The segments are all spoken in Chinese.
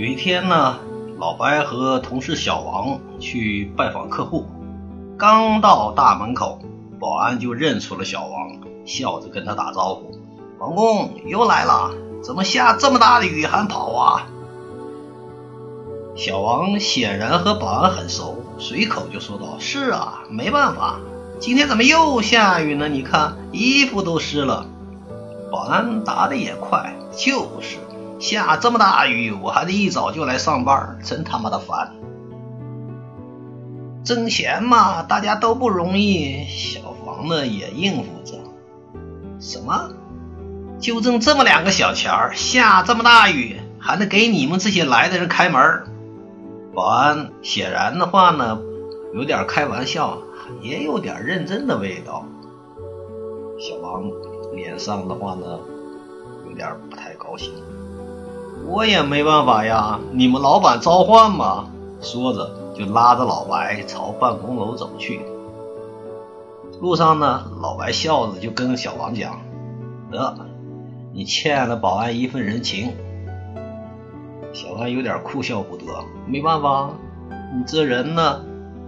有一天呢，老白和同事小王去拜访客户，刚到大门口，保安就认出了小王，笑着跟他打招呼：“王工又来了，怎么下这么大的雨还跑啊？”小王显然和保安很熟，随口就说道：“是啊，没办法，今天怎么又下雨呢？你看衣服都湿了。”保安答的也快：“就是。”下这么大雨，我还得一早就来上班，真他妈的烦！挣钱嘛，大家都不容易。小房呢也应付着。什么？就挣这么两个小钱儿，下这么大雨，还得给你们这些来的人开门？保安显然的话呢，有点开玩笑，也有点认真的味道。小王脸上的话呢，有点不太高兴。我也没办法呀，你们老板召唤嘛。说着就拉着老白朝办公楼走去。路上呢，老白笑着就跟小王讲：“得，你欠了保安一份人情。”小王有点哭笑不得，没办法，你这人呢，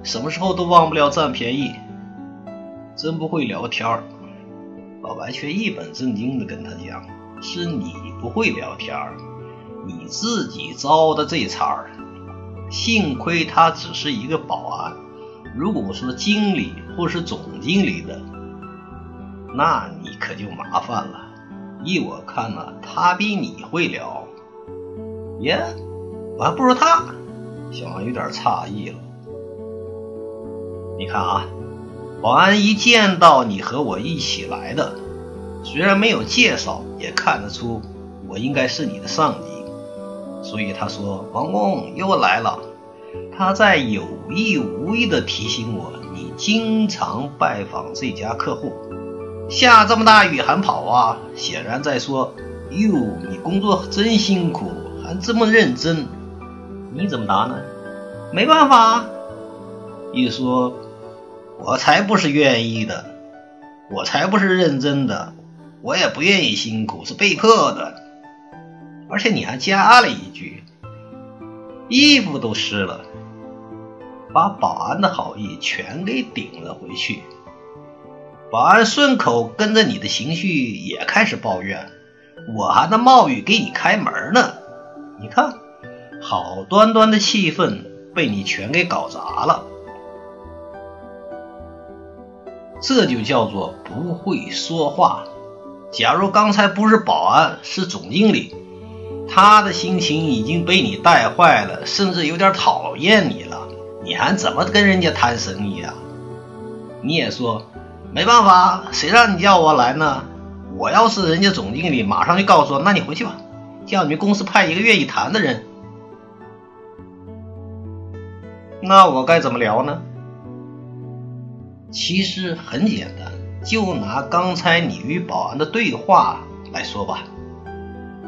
什么时候都忘不了占便宜，真不会聊天老白却一本正经的跟他讲：“是你不会聊天你自己招的这茬儿，幸亏他只是一个保安。如果说经理或是总经理的，那你可就麻烦了。依我看呢，他比你会聊。耶，我还不如他。小王有点诧异了。你看啊，保安一见到你和我一起来的，虽然没有介绍，也看得出我应该是你的上级。所以他说：“王工又来了。”他在有意无意地提醒我：“你经常拜访这家客户，下这么大雨还跑啊？”显然在说：“哟，你工作真辛苦，还这么认真。”你怎么答呢？没办法。一说：“我才不是愿意的，我才不是认真的，我也不愿意辛苦，是被迫的。”而且你还加了一句：“衣服都湿了”，把保安的好意全给顶了回去。保安顺口跟着你的情绪也开始抱怨：“我还能冒雨给你开门呢！”你看，好端端的气氛被你全给搞砸了。这就叫做不会说话。假如刚才不是保安，是总经理。他的心情已经被你带坏了，甚至有点讨厌你了。你还怎么跟人家谈生意啊？你也说没办法，谁让你叫我来呢？我要是人家总经理，马上就告诉我，那你回去吧，叫你们公司派一个愿意谈的人。那我该怎么聊呢？其实很简单，就拿刚才你与保安的对话来说吧。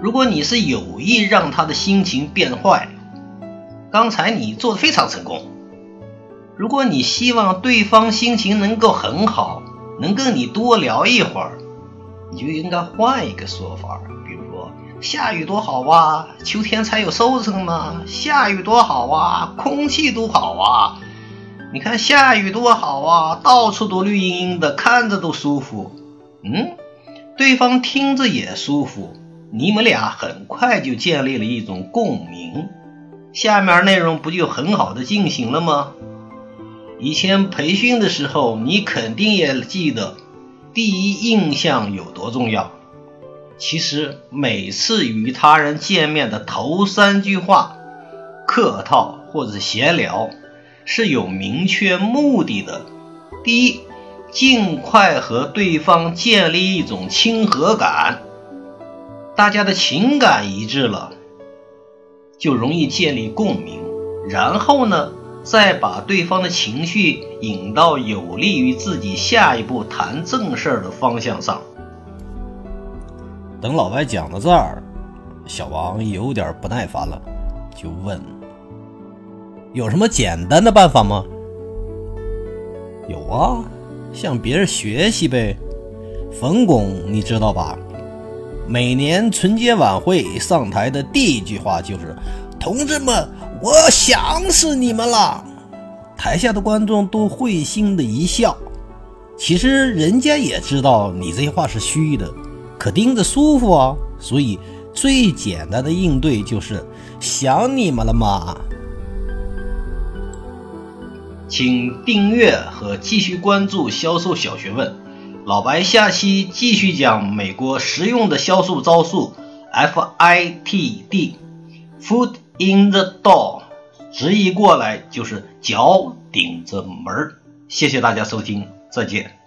如果你是有意让他的心情变坏，刚才你做的非常成功。如果你希望对方心情能够很好，能跟你多聊一会儿，你就应该换一个说法，比如说下雨多好啊，秋天才有收成嘛，下雨多好啊，空气多好啊，你看下雨多好啊，到处都绿茵茵的，看着都舒服。嗯，对方听着也舒服。你们俩很快就建立了一种共鸣，下面内容不就很好的进行了吗？以前培训的时候，你肯定也记得，第一印象有多重要。其实每次与他人见面的头三句话，客套或者闲聊，是有明确目的的。第一，尽快和对方建立一种亲和感。大家的情感一致了，就容易建立共鸣，然后呢，再把对方的情绪引到有利于自己下一步谈正事儿的方向上。等老白讲到这儿，小王有点不耐烦了，就问：“有什么简单的办法吗？”“有啊，向别人学习呗。”冯巩，你知道吧？每年春节晚会上台的第一句话就是：“同志们，我想死你们了！台下的观众都会心的一笑。其实人家也知道你这些话是虚的，可听着舒服啊。所以最简单的应对就是想你们了吗？请订阅和继续关注销售小学问。老白下期继续讲美国实用的销售招数，FITD，Foot in the door，直译过来就是脚顶着门儿。谢谢大家收听，再见。